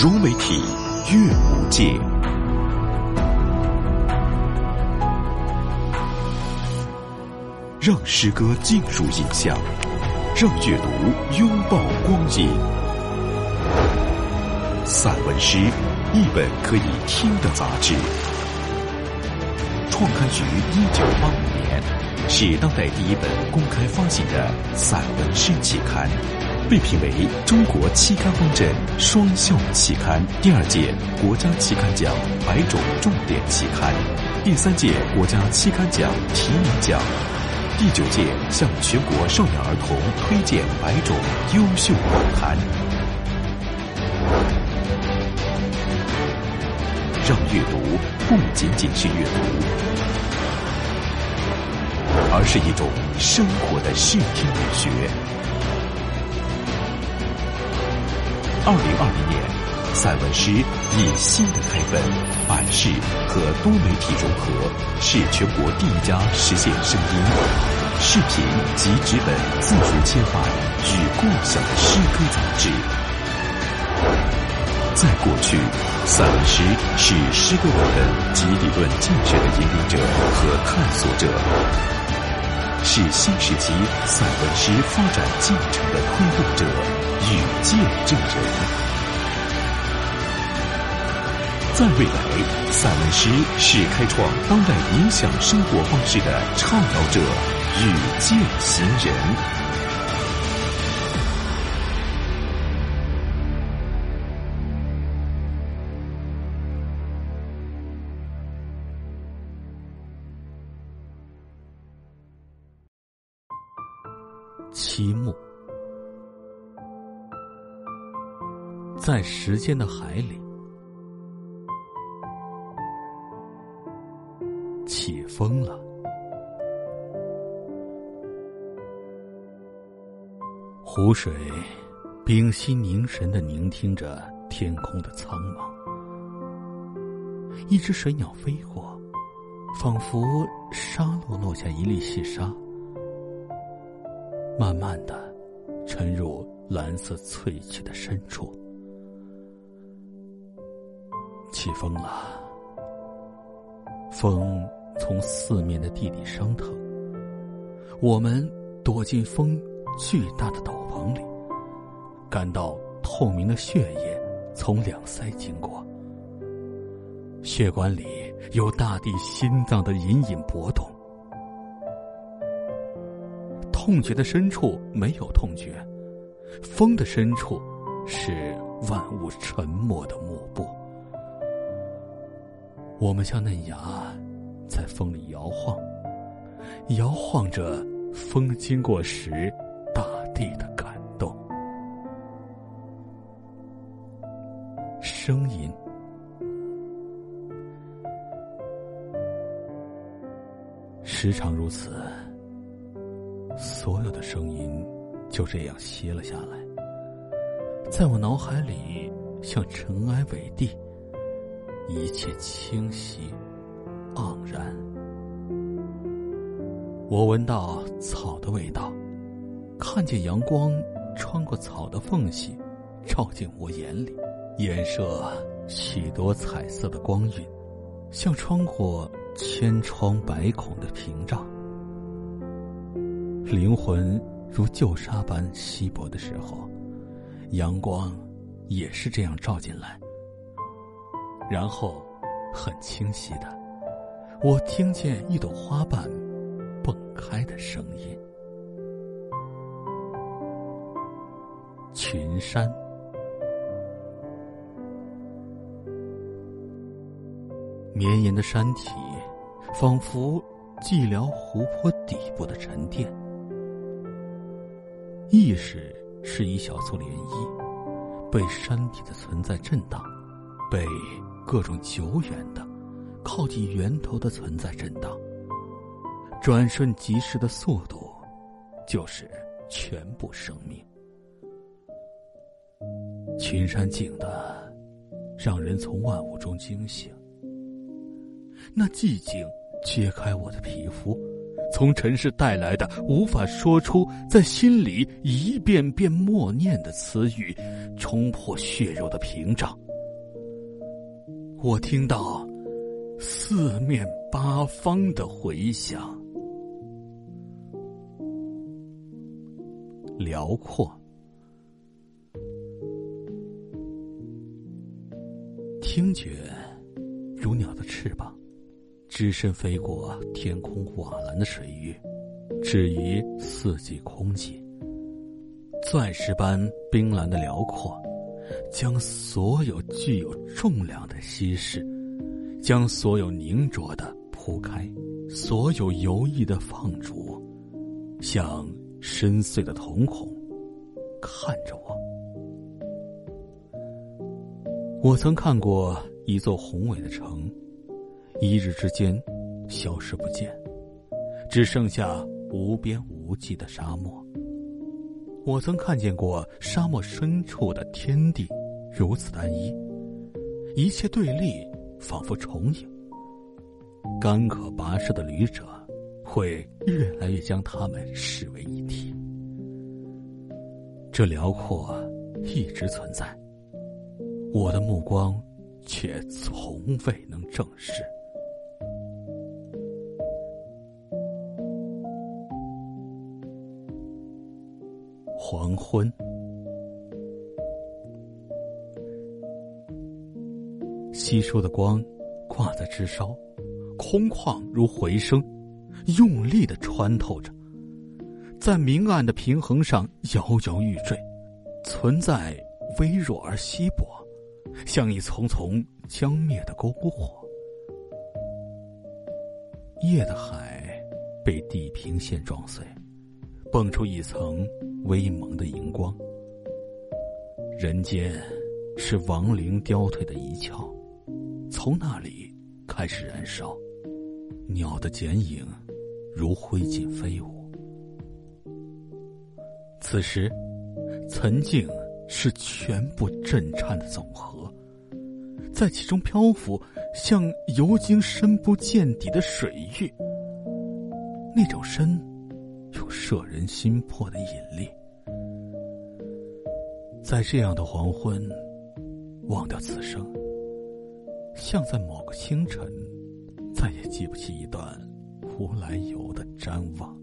融媒体阅无界，让诗歌进入影像，让阅读拥抱光影。散文诗，一本可以听的杂志，创刊于一九八五年，是当代第一本公开发行的散文诗期刊。被评为中国期刊方阵双校期刊，第二届国家期刊奖百种重点期刊，第三届国家期刊奖提名奖，第九届向全国少年儿童推荐百种优秀报刊，让阅读不仅仅是阅读，而是一种生活的视听美学。二零二零年，散文诗以新的开本、版式和多媒体融合，是全国第一家实现声音、视频及纸本自主切换与共享的诗歌杂志。在过去，散文诗是诗歌文本及理论建设的引领者和探索者，是新时期散文诗发展进程的推动者。与见证人，在未来，散文诗是开创当代影响生活方式的倡导者与践行人。期末。在时间的海里，起风了。湖水屏息凝神的聆听着天空的苍茫。一只水鸟飞过，仿佛沙漏落下一粒细沙，慢慢的沉入蓝色翠曲的深处。起风了，风从四面的地里升腾。我们躲进风巨大的斗篷里，感到透明的血液从两腮经过，血管里有大地心脏的隐隐搏动。痛觉的深处没有痛觉，风的深处是万物沉默的幕布。我们像嫩芽，在风里摇晃，摇晃着风经过时大地的感动。声音，时常如此，所有的声音就这样歇了下来，在我脑海里像尘埃尾地。一切清晰、盎然。我闻到草的味道，看见阳光穿过草的缝隙，照进我眼里，衍射许多彩色的光晕，像穿过千疮百孔的屏障。灵魂如旧沙般稀薄的时候，阳光也是这样照进来。然后，很清晰的，我听见一朵花瓣蹦开的声音。群山，绵延的山体，仿佛寂寥湖泊底部的沉淀。意识是一小簇涟漪，被山体的存在震荡，被。各种久远的、靠近源头的存在震荡，转瞬即逝的速度，就是全部生命。群山静的，让人从万物中惊醒。那寂静揭开我的皮肤，从尘世带来的无法说出，在心里一遍遍默念的词语，冲破血肉的屏障。我听到四面八方的回响，辽阔。听觉如鸟的翅膀，只身飞过天空瓦蓝的水域，置于四季空气。钻石般冰蓝的辽阔。将所有具有重量的稀释，将所有凝浊的铺开，所有游弋的放逐，像深邃的瞳孔，看着我。我曾看过一座宏伟的城，一日之间消失不见，只剩下无边无际的沙漠。我曾看见过沙漠深处的天地如此单一，一切对立仿佛重影。干渴跋涉的旅者会越来越将他们视为一体。这辽阔一直存在，我的目光却从未能正视。黄昏，稀疏的光挂在枝梢，空旷如回声，用力的穿透着，在明暗的平衡上摇摇欲坠，存在微弱而稀薄，像一丛丛将灭的篝火。夜的海被地平线撞碎，蹦出一层。微蒙的荧光，人间是亡灵凋退的一窍，从那里开始燃烧。鸟的剪影如灰烬飞舞。此时，岑静是全部震颤的总和，在其中漂浮，像游经深不见底的水域。那种深，摄人心魄的引力。在这样的黄昏，忘掉此生，像在某个清晨，再也记不起一段无来由的瞻望。